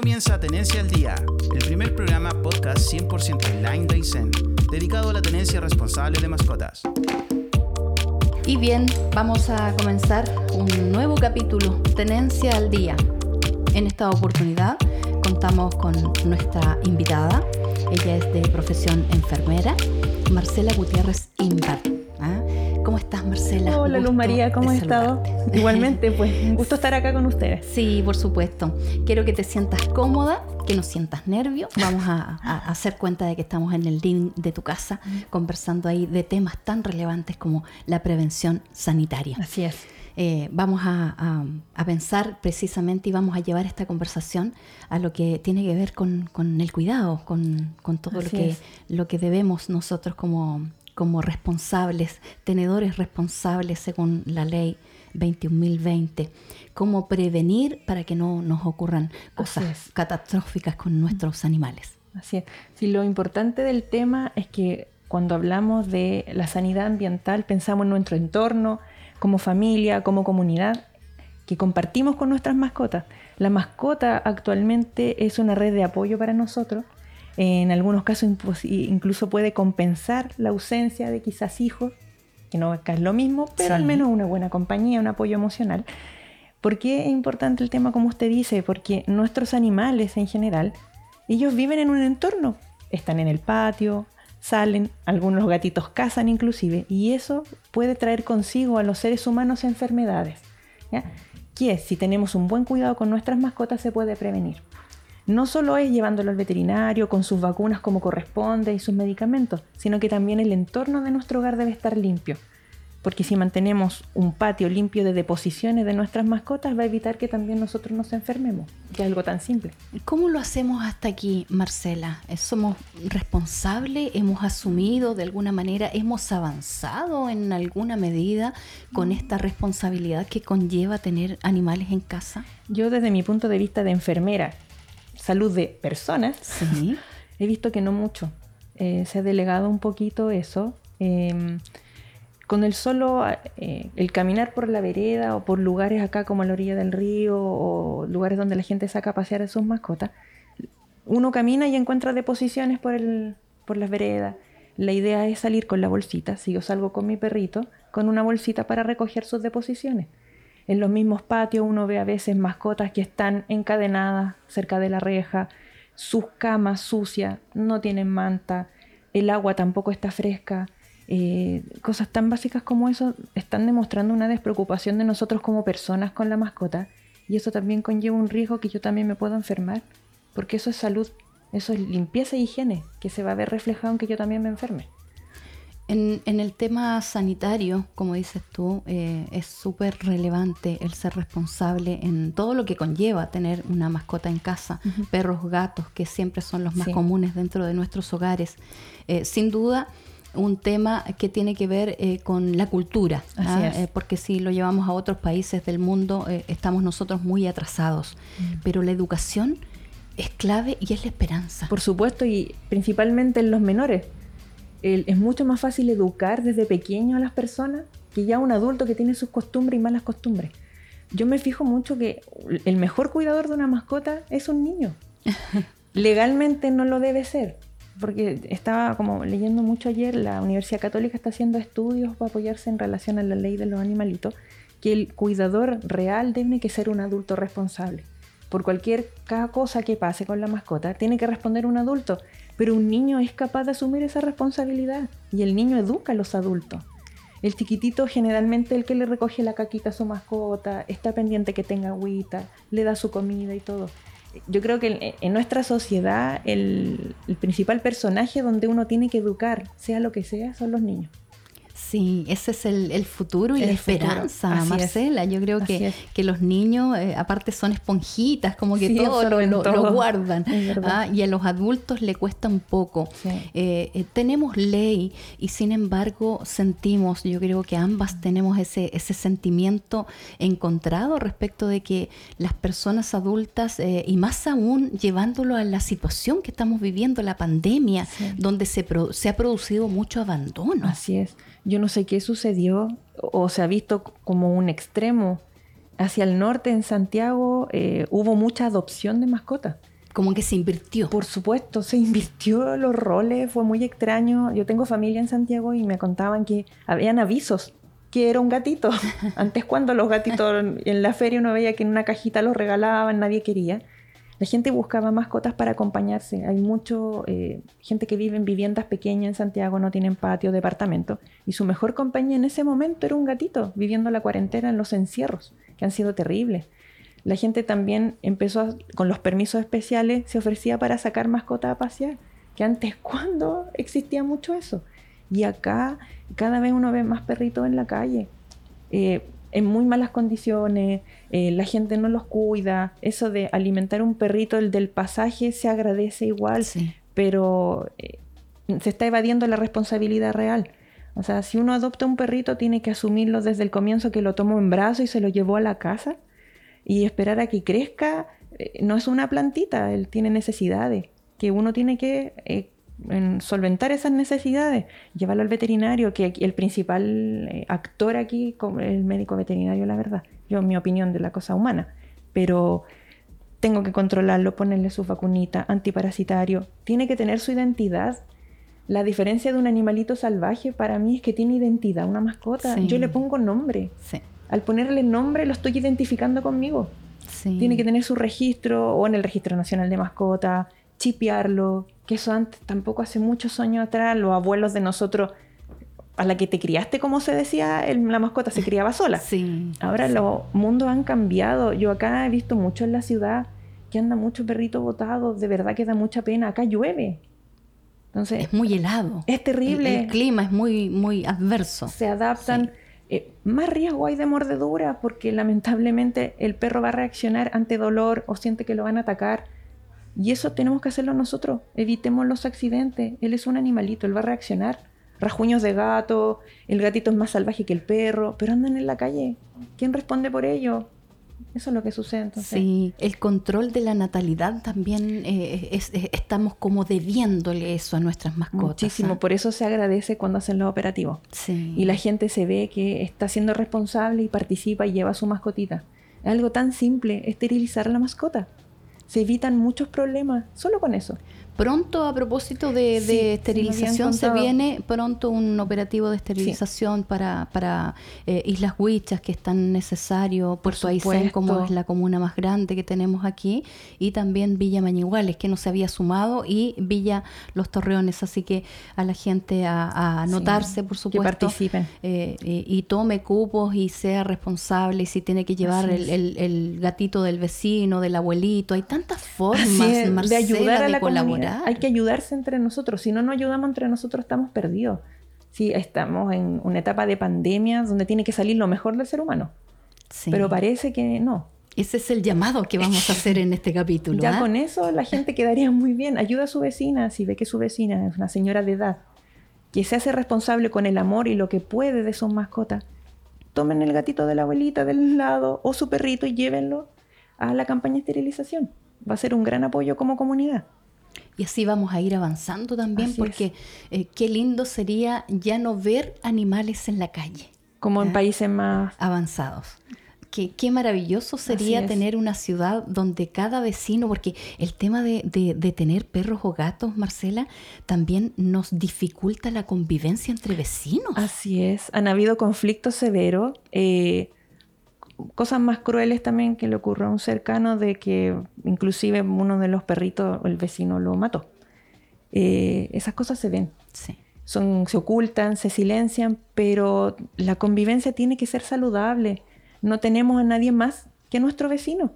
comienza Tenencia al Día, el primer programa podcast 100% online de ISEN, dedicado a la tenencia responsable de mascotas. Y bien, vamos a comenzar un nuevo capítulo, Tenencia al Día. En esta oportunidad contamos con nuestra invitada, ella es de profesión enfermera, Marcela Gutiérrez Marcela? Hola, Luz María, ¿cómo has estado? Igualmente, pues, un gusto estar acá con ustedes. Sí, por supuesto. Quiero que te sientas cómoda, que no sientas nervios. Vamos a, hacer cuenta de que estamos en el living de tu casa conversando ahí de temas tan relevantes como la prevención sanitaria. Así es. Eh, vamos a, pensar precisamente y vamos a llevar esta conversación a lo que tiene que ver con, el cuidado, con, todo lo que, lo que debemos nosotros como, como responsables, tenedores responsables según la ley 21.020, cómo prevenir para que no nos ocurran cosas catastróficas con nuestros animales. Así es. Sí, lo importante del tema es que cuando hablamos de la sanidad ambiental pensamos en nuestro entorno, como familia, como comunidad, que compartimos con nuestras mascotas. La mascota actualmente es una red de apoyo para nosotros en algunos casos incluso puede compensar la ausencia de quizás hijos, que no es lo mismo, pero al menos una buena compañía, un apoyo emocional. ¿Por qué es importante el tema como usted dice? Porque nuestros animales en general, ellos viven en un entorno, están en el patio, salen, algunos gatitos cazan inclusive, y eso puede traer consigo a los seres humanos enfermedades. ¿ya? Que si tenemos un buen cuidado con nuestras mascotas se puede prevenir no solo es llevándolo al veterinario con sus vacunas como corresponde y sus medicamentos, sino que también el entorno de nuestro hogar debe estar limpio. Porque si mantenemos un patio limpio de deposiciones de nuestras mascotas, va a evitar que también nosotros nos enfermemos, que es algo tan simple. ¿Cómo lo hacemos hasta aquí, Marcela? ¿Somos responsables? ¿Hemos asumido de alguna manera? ¿Hemos avanzado en alguna medida con esta responsabilidad que conlleva tener animales en casa? Yo desde mi punto de vista de enfermera, salud de personas, he visto que no mucho. Eh, se ha delegado un poquito eso. Em, con el solo, eh, el caminar por la vereda o por lugares acá como a la orilla del río o lugares donde la gente saca a pasear a sus mascotas, uno camina y encuentra deposiciones por, el, por las veredas. La idea es salir con la bolsita, si yo salgo con mi perrito, con una bolsita para recoger sus deposiciones. En los mismos patios uno ve a veces mascotas que están encadenadas cerca de la reja, sus camas sucias, no tienen manta, el agua tampoco está fresca. Eh, cosas tan básicas como eso están demostrando una despreocupación de nosotros como personas con la mascota y eso también conlleva un riesgo que yo también me puedo enfermar, porque eso es salud, eso es limpieza e higiene, que se va a ver reflejado aunque yo también me enferme. En, el tema sanitario, como dices tú, eh, es súper relevante el ser responsable en todo lo que conlleva tener una mascota en casa, perros, gatos, que siempre son los más comunes dentro de nuestros hogares. Eh, sin duda, un tema que tiene que ver eh, con la cultura, ¿ah? porque si lo llevamos a otros países del mundo, estamos nosotros muy atrasados, mm. pero la educación es clave y es la esperanza. Por supuesto, y principalmente en los menores es mucho más fácil educar desde pequeño a las personas que ya un adulto que tiene sus costumbres y malas costumbres. Yo me fijo mucho que el mejor cuidador de una mascota es un niño. Legalmente no lo debe ser, porque estaba como leyendo mucho ayer, la Universidad Católica está haciendo estudios para apoyarse en relación a la ley de los animalitos, que el cuidador real tiene que ser un adulto responsable. Por cualquier cosa que pase con la mascota, tiene que responder un adulto. Pero un niño es capaz de asumir esa responsabilidad y el niño educa a los adultos. El chiquitito generalmente el que le recoge la caquita a su mascota, está pendiente que tenga agüita, le da su comida y todo. Yo creo que en nuestra sociedad el, el principal personaje donde uno tiene que educar, sea lo que sea, son los niños. Sí, ese es el, futuro y la esperanza, Marcela. Yo creo que, que, los niños, eh, aparte, son esponjitas, como que todo, lo, guardan. ¿ah? Y a los adultos le cuesta un poco. Eh, eh, tenemos ley y sin embargo sentimos, yo creo que ambas tenemos ese, ese sentimiento encontrado respecto de que las personas adultas, y más aún llevándolo a la situación que estamos viviendo, la pandemia, donde se, se ha producido mucho abandono. Así es yo no sé qué sucedió o se ha visto como un extremo. Hacia el norte, en Santiago, eh, hubo mucha adopción de mascotas. como que se invirtió. Por supuesto, se invirtió los roles, fue muy extraño. Yo tengo familia en Santiago y me contaban que habían avisos que era un gatito. Antes cuando los gatitos en la feria uno veía que en una cajita los regalaban, nadie quería. La gente buscaba mascotas para acompañarse. Hay mucho eh, gente que vive en viviendas pequeñas en Santiago, no tienen patio, departamento, y su mejor compañía en ese momento era un gatito, viviendo la cuarentena en los encierros, que han sido terribles. La gente también empezó, con los permisos especiales, se ofrecía para sacar mascotas a pasear, que antes, ¿cuándo existía mucho eso? Y acá cada vez uno ve más perritos en la calle. Eh, en muy malas condiciones, eh, la gente no los cuida, eso de alimentar un perrito, el del pasaje, se agradece igual, pero eh, se está evadiendo la responsabilidad real. O sea, si uno adopta un perrito, tiene que asumirlo desde el comienzo que lo tomó en brazo y se lo llevó a la casa y esperar a que crezca. Eh, no es una plantita, él tiene necesidades que uno tiene que en solventar esas necesidades, llevarlo al veterinario, que el principal eh, actor aquí es el médico veterinario, la verdad. Yo, mi opinión de la cosa humana. Pero tengo que controlarlo, ponerle su vacunita, antiparasitario. Tiene que tener su identidad. La diferencia de un animalito salvaje para mí es que tiene identidad, una mascota. Yo le pongo nombre. Al ponerle nombre lo estoy identificando conmigo. Tiene que tener su registro o en el registro nacional de mascota, chipearlo, que eso antes, tampoco hace muchos años atrás, los abuelos de nosotros, a la que te criaste, como se decía, la mascota se criaba sola. Sí. Ahora los mundos han cambiado. Yo acá he visto mucho en la ciudad que anda mucho perrito botado, de verdad que da mucha pena. Acá llueve. Entonces, es muy helado. Es terrible. El, clima es muy, muy adverso. Se adaptan. Eh, más riesgo hay de mordedura porque lamentablemente el perro va a reaccionar ante dolor o siente que lo van a atacar y eso tenemos que hacerlo nosotros. Evitemos los accidentes. Él es un animalito, él va a reaccionar. Rajuños de gato, el gatito es más salvaje que el perro, pero andan en la calle. ¿Quién responde por ello? Eso es lo que sucede entonces. Sí, el control de la natalidad también eh, estamos como debiéndole eso a nuestras mascotas. Muchísimo, ¿ah? por eso se agradece cuando hacen los operativos. Sí. Y la gente se ve que está siendo responsable y participa y lleva a su mascotita. Es algo tan simple, esterilizar a la mascota se evitan muchos problemas solo con eso. Pronto, a propósito de, esterilización, se viene pronto un operativo de esterilización para, para eh, Islas Huichas, que es tan necesario, Puerto Aysén, como es la comuna más grande que tenemos aquí, y también Villa Mañiguales, que no se había sumado, y Villa Los Torreones. Así que a la gente a, anotarse, por supuesto. Que participen. Eh, y tome cupos y sea responsable, y si tiene que llevar el, gatito del vecino, del abuelito. Hay tantas formas, de ayudar a la colaborar. Hay que ayudarse entre nosotros. Si no nos ayudamos entre nosotros, estamos perdidos. Sí, estamos en una etapa de pandemia donde tiene que salir lo mejor del ser humano. Pero parece que no. Ese es el llamado que vamos a hacer en este capítulo. Ya ¿ah? con eso la gente quedaría muy bien. Ayuda a su vecina si ve que su vecina es una señora de edad, que se hace responsable con el amor y lo que puede de sus mascotas. Tomen el gatito de la abuelita del lado o su perrito y llévenlo a la campaña de esterilización. Va a ser un gran apoyo como comunidad. Y así vamos a ir avanzando también, porque eh, qué lindo sería ya no ver animales en la calle. Como en países más avanzados. Qué, qué, maravilloso sería tener una ciudad donde cada vecino, porque el tema de, de, tener perros o gatos, Marcela, también nos dificulta la convivencia entre vecinos. Así es, han habido conflictos severos. Eh, cosas más crueles también que le ocurrió a un cercano de que inclusive uno de los perritos, el vecino lo mató. Eh, esas cosas se ven. Son, se ocultan, se silencian, pero la convivencia tiene que ser saludable. No tenemos a nadie más que nuestro vecino.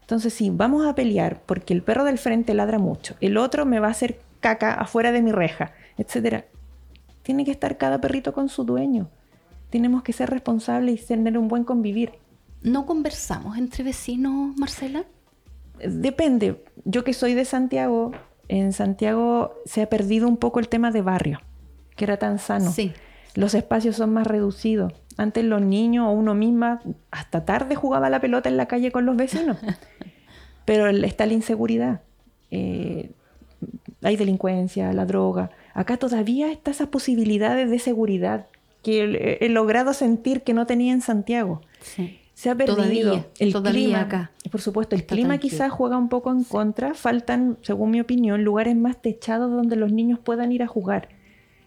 Entonces, si vamos a pelear porque el perro del frente ladra mucho, el otro me va a hacer caca afuera de mi reja, etc. Tiene que estar cada perrito con su dueño. Tenemos que ser responsables y tener un buen convivir. ¿No conversamos entre vecinos, Marcela? Depende. Yo que soy de Santiago, en Santiago se ha perdido un poco el tema de barrio, que era tan sano. Sí. Los espacios son más reducidos. Antes los niños o uno misma hasta tarde jugaba la pelota en la calle con los vecinos. Pero está la inseguridad. Eh, hay delincuencia, la droga. Acá todavía están esas posibilidades de seguridad que he logrado sentir que no tenía en Santiago. Sí se ha perdido. el clima acá. Por supuesto, el clima quizás juega un poco en contra. Faltan, según mi opinión, lugares más techados donde los niños puedan ir a jugar.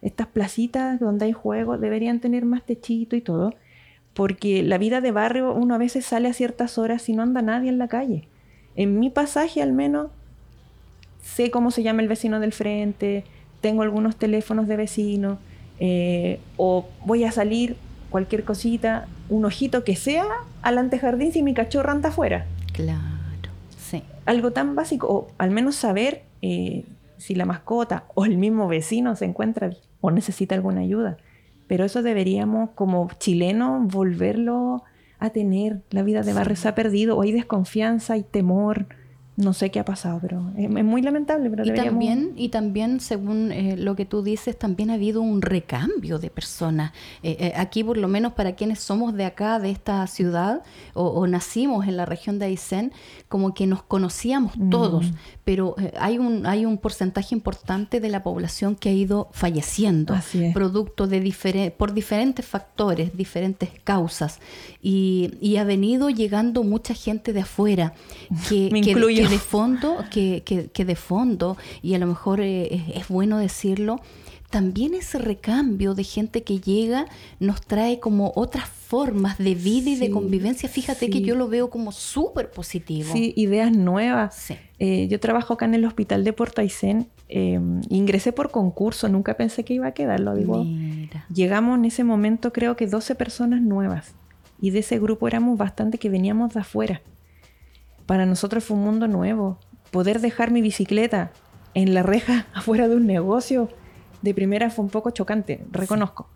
Estas placitas donde hay juegos deberían tener más techito y todo, porque la vida de barrio uno a veces sale a ciertas horas y no anda nadie en la calle. En mi pasaje al menos sé cómo se llama el vecino del frente, tengo algunos teléfonos de vecinos, eh, o voy a salir cualquier cosita, un ojito que sea al antejardín si mi cachorro anda afuera. Claro, sí. Algo tan básico, o al menos saber eh, si la mascota o el mismo vecino se encuentra o necesita alguna ayuda. Pero eso deberíamos, como chilenos, volverlo a tener. La vida de barrio se ha perdido, o hay desconfianza, hay temor no sé qué ha pasado, pero es, muy lamentable. Pero y, también, y también, según eh, lo que tú dices, también ha habido un recambio de personas. Eh, eh, aquí, por lo menos para quienes somos de acá, de esta ciudad, o, nacimos en la región de Aysén, como que nos conocíamos mm. todos, pero hay, un, hay un porcentaje importante de la población que ha ido falleciendo, producto de por diferentes factores, diferentes causas, y, y, ha venido llegando mucha gente de afuera que, Me incluyo que de fondo, que, que, de fondo, y a lo mejor eh, es, bueno decirlo, también ese recambio de gente que llega nos trae como otras formas de vida y de convivencia. Fíjate que yo lo veo como súper positivo. Sí, ideas nuevas. Eh, yo trabajo acá en el hospital de Puerto Aysén. Em, ingresé por concurso, nunca pensé que iba a quedar, lo digo. Llegamos en ese momento creo que 12 personas nuevas. Y de ese grupo éramos bastante que veníamos de afuera para nosotros fue un mundo nuevo. Poder dejar mi bicicleta en la reja afuera de un negocio, de primera fue un poco chocante, reconozco.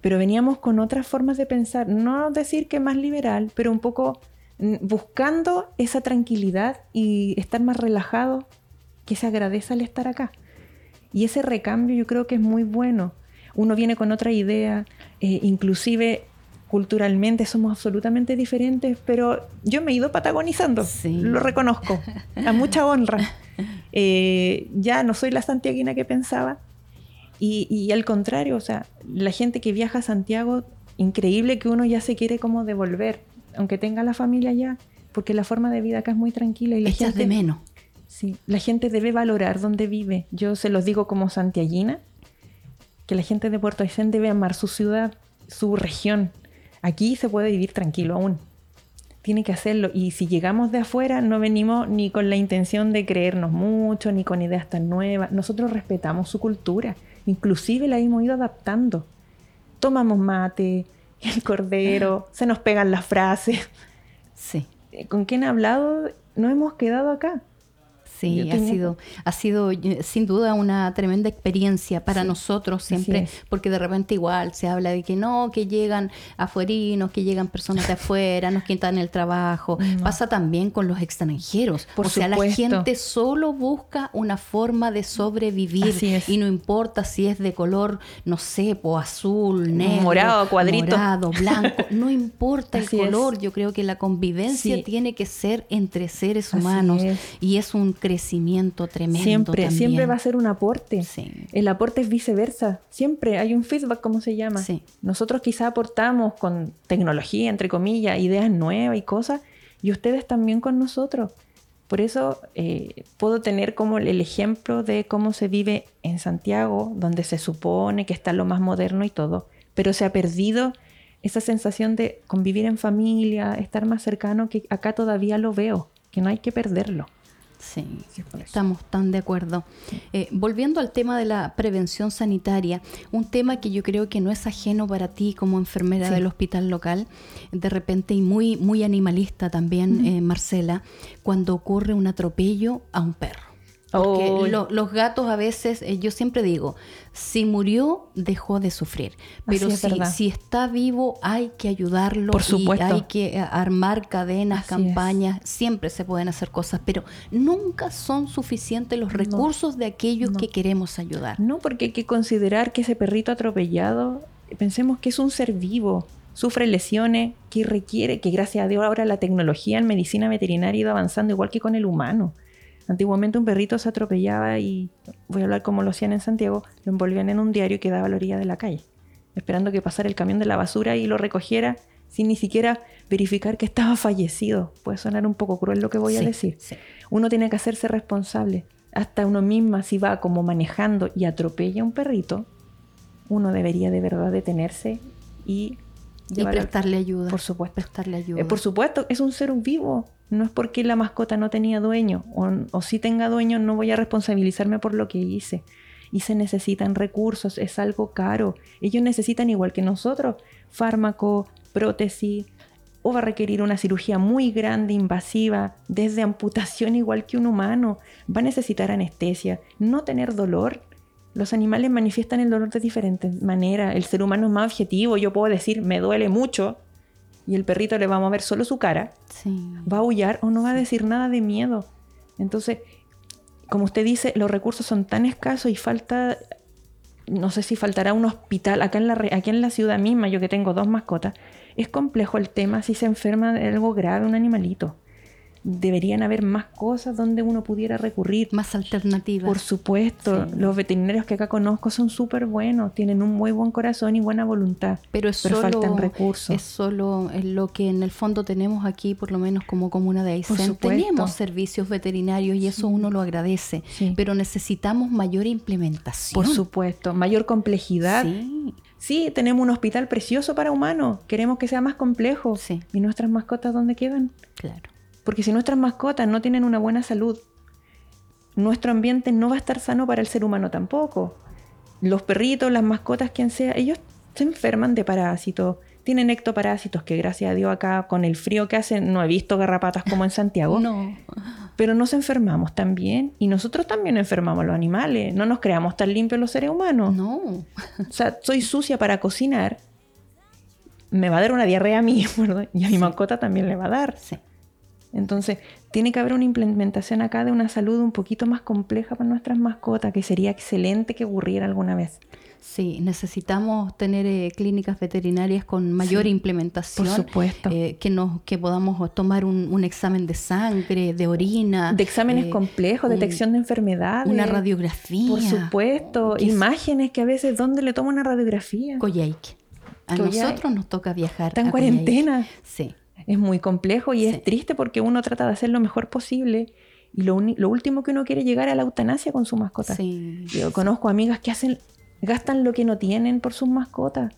Pero veníamos con otras formas de pensar, no decir que más liberal, pero un poco mm, buscando esa tranquilidad y estar más relajado, que se agradece al estar acá. Y ese recambio yo creo que es muy bueno. Uno viene con otra idea, eh, inclusive culturalmente somos absolutamente diferentes, pero yo me he ido patagonizando, lo reconozco, a mucha honra. Eh, ya no soy la santiaguina que pensaba. Y, al contrario, o sea, la gente que viaja a Santiago, increíble que uno ya se quiere como devolver, aunque tenga la familia allá, porque la forma de vida acá es muy tranquila y la gente de menos. Sí, la gente debe valorar donde vive. Yo se los digo como santiaguina, que la gente de Puerto Aysén debe amar su ciudad, su región, Aquí se puede vivir tranquilo aún. Tiene que hacerlo. Y si llegamos de afuera, no venimos ni con la intención de creernos mucho, ni con ideas tan nuevas. Nosotros respetamos su cultura. Inclusive la hemos ido adaptando. Tomamos mate, el cordero, se nos pegan las frases. Sí. ¿Con quién ha hablado? No hemos quedado acá. Sí, ha sido, ha sido eh, sin duda una tremenda experiencia para nosotros siempre, porque de repente igual se habla de que no, que llegan afuerinos, que llegan personas de afuera, nos quitan el trabajo. Pasa también con los extranjeros. o sea, la gente solo busca una forma de sobrevivir y no importa si es de color, no sé, po, azul, negro, morado, cuadrito, morado, blanco, no importa el color. Yo creo que la convivencia tiene que ser entre seres humanos y es un crecimiento tremendo. Siempre, siempre va a ser un aporte. El aporte es viceversa. Siempre hay un feedback, como se llama. Nosotros quizá aportamos con tecnología, entre comillas, ideas nuevas y cosas, y ustedes también con nosotros. Por eso eh, puedo tener como el ejemplo de cómo se vive en Santiago, donde se supone que está lo más moderno y todo, pero se ha perdido esa sensación de convivir en familia, estar más cercano, que acá todavía lo veo, que no hay que perderlo. Sí, estamos tan de acuerdo. Eh, volviendo al tema de la prevención sanitaria, un tema que yo creo que no es ajeno para ti como enfermera del hospital local, de repente y muy, muy animalista también, eh, Marcela, cuando ocurre un atropello a un perro. Porque los gatos a veces, eh, yo siempre digo, si murió, dejó de sufrir. Pero si, está vivo, hay que ayudarlo. Por supuesto. Y hay que eh, armar cadenas, campañas. Siempre se pueden hacer cosas, pero nunca son suficientes los recursos de aquellos que queremos ayudar. No, porque hay que considerar que ese perrito atropellado, pensemos que es un ser vivo sufre lesiones, que requiere, que gracias a Dios ahora la tecnología en medicina veterinaria ha ido avanzando igual que con el humano. Antiguamente un perrito se atropellaba y, voy a hablar como lo hacían en Santiago, lo envolvían en un diario y quedaba a la orilla de la calle, esperando que pasara el camión de la basura y lo recogiera sin ni siquiera verificar que estaba fallecido. Puede sonar un poco cruel lo que voy a decir. Uno tiene que hacerse responsable. Hasta uno misma, si va como manejando y atropella a un perrito, uno debería de verdad detenerse y y prestarle ayuda. Por supuesto. Prestarle ayuda. Eh, por supuesto, es un ser vivo. No es porque la mascota no tenía dueño o, o si tenga dueño, no voy a responsabilizarme por lo que hice. Y se necesitan recursos, es algo caro. Ellos necesitan, igual que nosotros, fármaco, prótesis, o va a requerir una cirugía muy grande, invasiva, desde amputación igual que un humano. Va a necesitar anestesia, no tener dolor los animales manifiestan el dolor de diferentes maneras. El ser humano es más objetivo. Yo puedo decir, me duele mucho, y el perrito le va a mover solo su cara. Va a aullar o no va a decir nada de miedo. Entonces, como usted dice, los recursos son tan escasos y falta, no sé si faltará un hospital. Acá en la, aquí en la ciudad misma, yo que tengo dos mascotas, es complejo el tema si se enferma de algo grave un animalito deberían haber más cosas donde uno pudiera recurrir. Más alternativas. Por supuesto, los veterinarios que acá conozco son súper buenos, tienen un muy buen corazón y buena voluntad, pero, es solo, faltan recursos. Es solo lo que en el fondo tenemos aquí, por lo menos como comuna de Aysén. Tenemos servicios veterinarios y eso uno lo agradece, pero necesitamos mayor implementación. Por supuesto, mayor complejidad. Sí. Sí, tenemos un hospital precioso para humanos, queremos que sea más complejo. ¿Y nuestras mascotas dónde quedan? Claro. Porque si nuestras mascotas no tienen una buena salud, nuestro ambiente no va a estar sano para el ser humano tampoco. Los perritos, las mascotas, quien sea, ellos se enferman de parásitos, tienen ectoparásitos, que gracias a Dios acá con el frío que hace no he visto garrapatas como en Santiago. no. Pero nos enfermamos también y nosotros también enfermamos los animales. No nos creamos tan limpios los seres humanos. No. o sea, soy sucia para cocinar. Me va a dar una diarrea a mí, ¿verdad? Y a mi mascota también le va a dar. Sí. Entonces, tiene que haber una implementación acá de una salud un poquito más compleja para nuestras mascotas, que sería excelente que ocurriera alguna vez. Sí, necesitamos tener eh, clínicas veterinarias con mayor implementación. Por supuesto. Eh, que, nos, que podamos tomar un, examen de sangre, de orina. De exámenes eh, complejos, detección de enfermedades. Una radiografía. Por supuesto. Imágenes que a veces, ¿dónde le toma una radiografía? Coyhaique. A nosotros nos toca viajar. Está en cuarentena. Sí es muy complejo y es triste porque uno trata de hacer lo mejor posible y lo, último que uno quiere llegar a la eutanasia con su mascota. Yo conozco amigas que hacen, gastan lo que no tienen por sus mascotas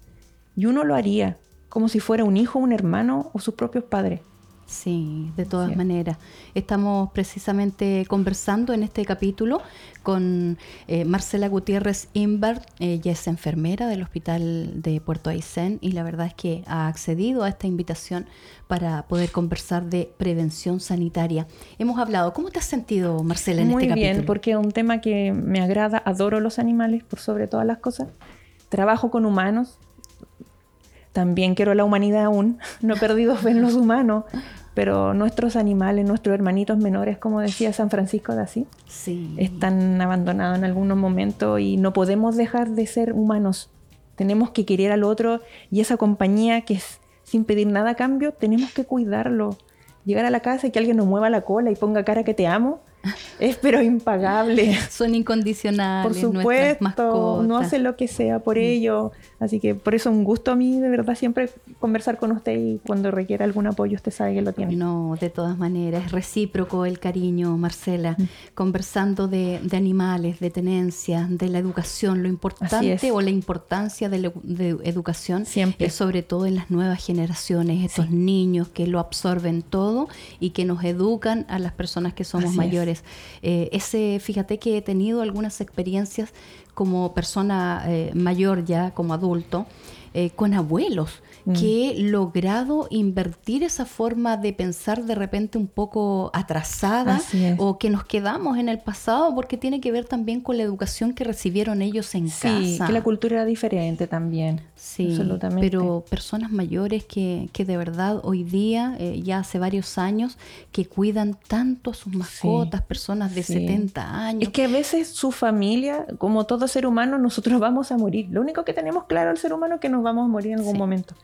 y uno lo haría como si fuera un hijo, un hermano o sus propios padres. Sí, de todas maneras. Estamos precisamente conversando en este capítulo con eh, Marcela Gutiérrez Imbert. Ella es enfermera del Hospital de Puerto Aysén y la verdad es que ha accedido a esta invitación para poder conversar de prevención sanitaria. Hemos hablado, ¿cómo te has sentido, Marcela, en este capítulo? Muy bien, porque es un tema que me agrada, adoro los animales por sobre todas las cosas. Trabajo con humanos, también quiero la humanidad aún, no he perdido fe en los humanos, pero nuestros animales, nuestros hermanitos menores, como decía San Francisco de Asís, están abandonados en algunos momentos y no podemos dejar de ser humanos. Tenemos que querer al otro y esa compañía que es sin pedir nada a cambio, tenemos que cuidarlo. Llegar a la casa y que alguien nos mueva la cola y ponga cara que te amo, es pero impagable. Son incondicionales. Por supuesto, no hace lo que sea por mm. ello. Así que por eso un gusto a mí, de verdad, siempre conversar con usted y cuando requiera algún apoyo, usted sabe que lo tiene. No, de todas maneras, es recíproco el cariño, Marcela. Mm. Conversando de, animales, de tenencia, de la educación, lo importante o la importancia de la educación, siempre. Es sobre todo en las nuevas generaciones, estos niños que lo absorben todo y que nos educan a las personas que somos mayores. Eh, ese, fíjate que he tenido algunas experiencias como persona eh, mayor ya, como adulto, eh, con abuelos Mm. que he logrado invertir esa forma de pensar de repente un poco atrasada o que nos quedamos en el pasado porque tiene que ver también con la educación que recibieron ellos en sí, casa. que la cultura era diferente también. Sí, absolutamente. pero personas mayores que, que de verdad hoy día, eh, ya hace varios años, que cuidan tanto a sus mascotas, personas de 70 años. Es que a veces su familia, como todo ser humano, nosotros vamos a morir. Lo único que tenemos claro al ser humano es que nos vamos a morir en algún momento.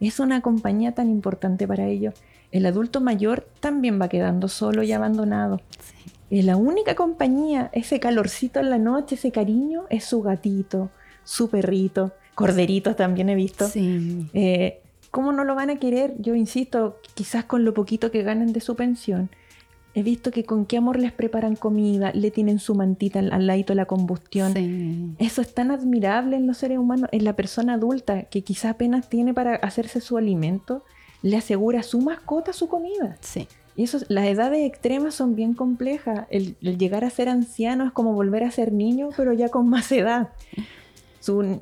Es una compañía tan importante para ellos. El adulto mayor también va quedando solo y abandonado. Es la única compañía, ese calorcito en la noche, ese cariño, es su gatito, su perrito, corderitos también he visto. Sí. Eh, ¿Cómo no lo van a querer? Yo insisto, quizás con lo poquito que ganen de su pensión. He visto que con qué amor les preparan comida, le tienen su mantita al, ladito de la combustión. Eso es tan admirable en los seres humanos, en la persona adulta que quizás apenas tiene para hacerse su alimento, le asegura a su mascota su comida. Sí. Y eso, las edades extremas son bien complejas. El, llegar a ser anciano es como volver a ser niño, pero ya con más edad.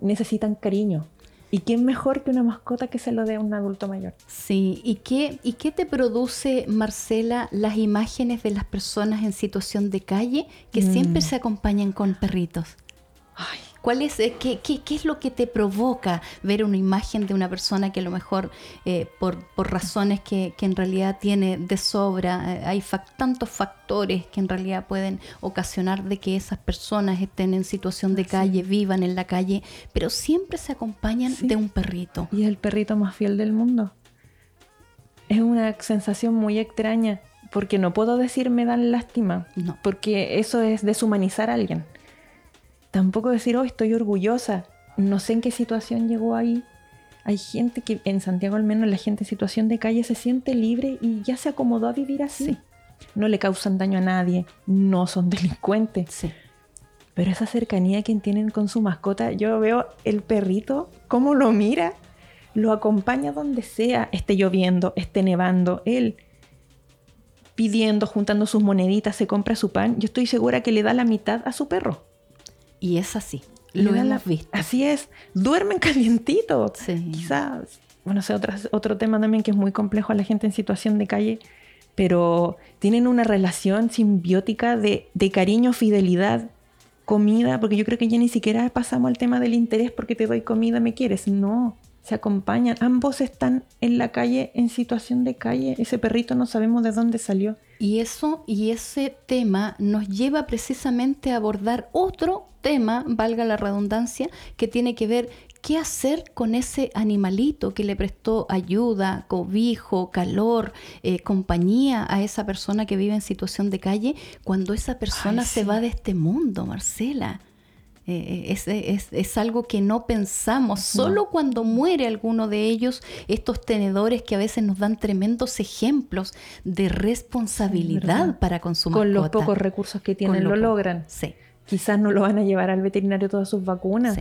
necesitan cariño. ¿Y quién mejor que una mascota que se lo dé a un adulto mayor? Sí, ¿y qué, ¿y qué te produce, Marcela, las imágenes de las personas en situación de calle que siempre mm. se acompañan con perritos? Ay, ¿Cuál es, eh, qué, es lo que te provoca ver una imagen de una persona que a lo mejor eh, por, razones que, en realidad tiene de sobra, eh, hay tantos factores que en realidad pueden ocasionar de que esas personas estén en situación de calle, vivan en la calle, pero siempre se acompañan de un perrito. Y es el perrito más fiel del mundo. Es una sensación muy extraña, porque no puedo decir me dan lástima, no. porque eso es deshumanizar a alguien tampoco decir, oh, estoy orgullosa. No sé en qué situación llegó ahí. Hay gente que en Santiago al menos la gente en situación de calle se siente libre y ya se acomodó a vivir así. No le causan daño a nadie, no son delincuentes. Sí. Pero esa cercanía que tienen con su mascota, yo veo el perrito, cómo lo mira, lo acompaña donde sea, esté lloviendo, esté nevando, él pidiendo, juntando sus moneditas, se compra su pan, yo estoy segura que le da la mitad a su perro. Y es así. Lo hemos visto. Así es. Duermen calientitos. Quizás, bueno, sé, otro, otro tema también que es muy complejo a la gente en situación de calle, pero tienen una relación simbiótica de, de cariño, fidelidad, comida, porque yo creo que ya ni siquiera pasamos al tema del interés porque te doy comida, me quieres. No, se acompañan. Ambos están en la calle, en situación de calle. Ese perrito no sabemos de dónde salió. Y eso y ese tema nos lleva precisamente a abordar otro tema, valga la redundancia, que tiene que ver qué hacer con ese animalito que le prestó ayuda, cobijo, calor, eh, compañía a esa persona que vive en situación de calle cuando esa persona se va de este mundo, Marcela. Eh, eh, es, algo que no pensamos. Solo cuando muere alguno de ellos, estos tenedores que a veces nos dan tremendos ejemplos de responsabilidad para con su Con los pocos recursos que tienen lo, logran. Sí. Quizás no lo van a llevar al veterinario todas sus vacunas,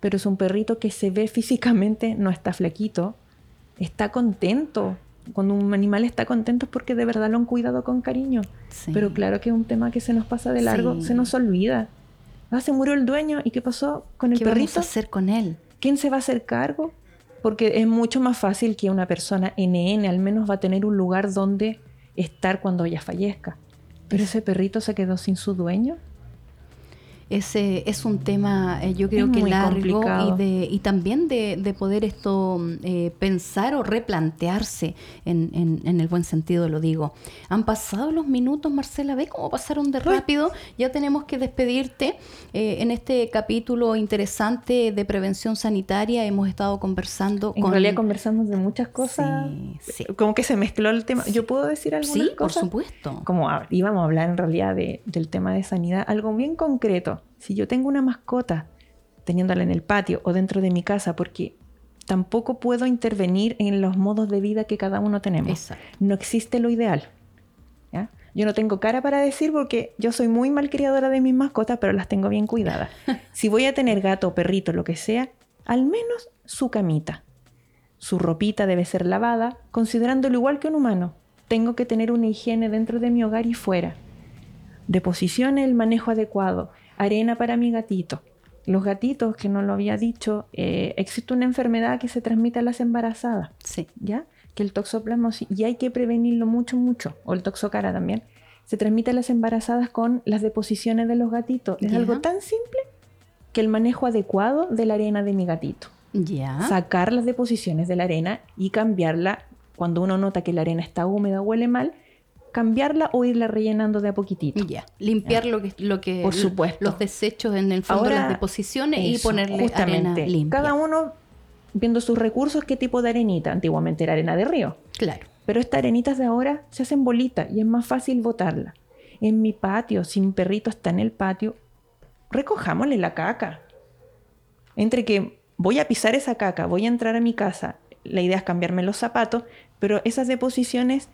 pero es un perrito que se ve físicamente, no está flequito, está contento. Cuando un animal está contento es porque de verdad lo han cuidado con cariño. Pero claro que es un tema que se nos pasa de largo, se nos olvida. Ah, se murió el dueño y ¿qué pasó con el ¿Qué perrito? Vamos a hacer con él? ¿Quién se va a hacer cargo? Porque es mucho más fácil que una persona NN al menos va a tener un lugar donde estar cuando ella fallezca. Pero ese perrito se quedó sin su dueño ese es un tema, eh, yo creo que largo y, de, y también de, poder esto eh, pensar o replantearse en, en, el buen sentido, lo digo. Han pasado los minutos, Marcela, ve cómo pasaron de rápido. Ya tenemos que despedirte. Eh, en este capítulo interesante de prevención sanitaria hemos estado conversando en realidad conversamos de muchas cosas. Sí, Como que se mezcló el tema. ¿Yo puedo decir algo? Sí, por supuesto. Como íbamos a hablar en realidad del tema de sanidad, algo bien concreto si yo tengo una mascota teniéndola en el patio o dentro de mi casa, porque tampoco puedo intervenir en los modos de vida que cada uno tenemos. No existe lo ideal. Yo no tengo cara para decir porque yo soy muy mal criadora de mis mascotas, pero las tengo bien cuidadas. si voy a tener gato, perrito, lo que sea, al menos su camita. Su ropita debe ser lavada, considerándolo igual que un humano. Tengo que tener una higiene dentro de mi hogar y fuera. De el manejo adecuado, arena para mi gatito. Los gatitos, que no lo había dicho, eh, existe una enfermedad que se transmite a las embarazadas. Sí. ¿Ya? Que el toxoplasmosis, y hay que prevenirlo mucho, mucho, o el toxocara también, se transmite a las embarazadas con las deposiciones de los gatitos. Es algo tan simple que el manejo adecuado de la arena de mi gatito. Ya. Sacar las deposiciones de la arena y cambiarla cuando uno nota que la arena está húmeda o huele mal, cambiarla o irla rellenando de a poquitito. Ya, limpiar lo que, lo que Por supuesto. los desechos en el fondo de las deposiciones y ponerle arena limpia. Cada uno viendo sus recursos, qué tipo de arenita. Antiguamente era arena de río. Claro. Pero estas arenitas de ahora se hacen bolitas y es más fácil botarla. En mi patio, si mi perrito está en el patio, recojámosle la caca. Entre que voy a pisar esa caca, voy a entrar a mi casa, la idea es cambiarme los zapatos, pero esas deposiciones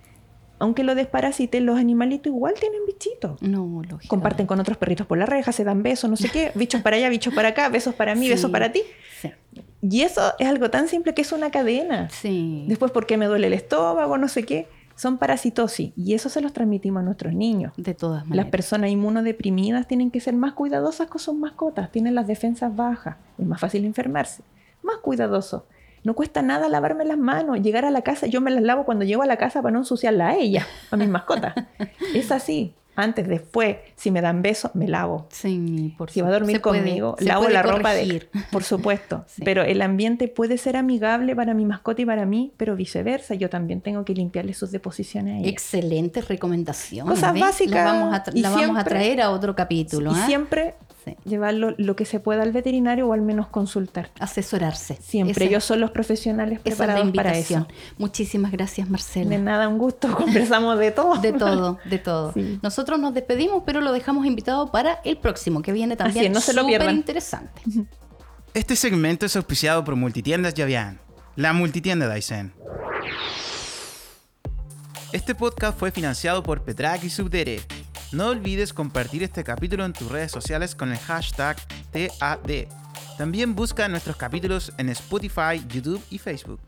aunque lo desparasiten, los animalitos igual tienen bichitos. No, lógico. Comparten con otros perritos por la reja, se dan besos, no sé qué, bichos para allá, bichos para acá, besos para mí, besos para ti. Sí. Y eso es algo tan simple que es una cadena. Sí. Después, ¿por qué me duele el estómago? No sé qué. Son parasitosis y eso se los transmitimos a nuestros niños. De todas maneras. Las personas inmunodeprimidas tienen que ser más cuidadosas con sus mascotas, tienen las defensas bajas, es más fácil enfermarse. Más cuidadosos. No cuesta nada lavarme las manos, llegar a la casa, yo me las lavo cuando llego a la casa para no ensuciarla a ella, a mis mascotas. es así. Antes, después, si me dan besos, me lavo. Sí, por si va a dormir conmigo, lavo la ropa de. Por supuesto. Pero el ambiente puede ser amigable para mi mascota y para mí, pero viceversa. Yo también tengo que limpiarle sus deposiciones a ella. Excelentes recomendaciones. Cosas básicas. La vamos a, la vamos a traer a otro capítulo. Y ¿ah? siempre Llevarlo lo que se pueda al veterinario o al menos consultar. Asesorarse. Siempre. Ellos son los profesionales preparados para eso. Muchísimas gracias, Marcela. De nada, un gusto. Conversamos de todo. De todo, de todo. Nosotros nos despedimos, pero lo dejamos invitado para el próximo, que viene también no se lo interesante. Este segmento es auspiciado por Multitiendas Yavian, la multitienda Dyson. Este podcast fue financiado por Petrac y Subdere no olvides compartir este capítulo en tus redes sociales con el hashtag TAD. También busca nuestros capítulos en Spotify, YouTube y Facebook.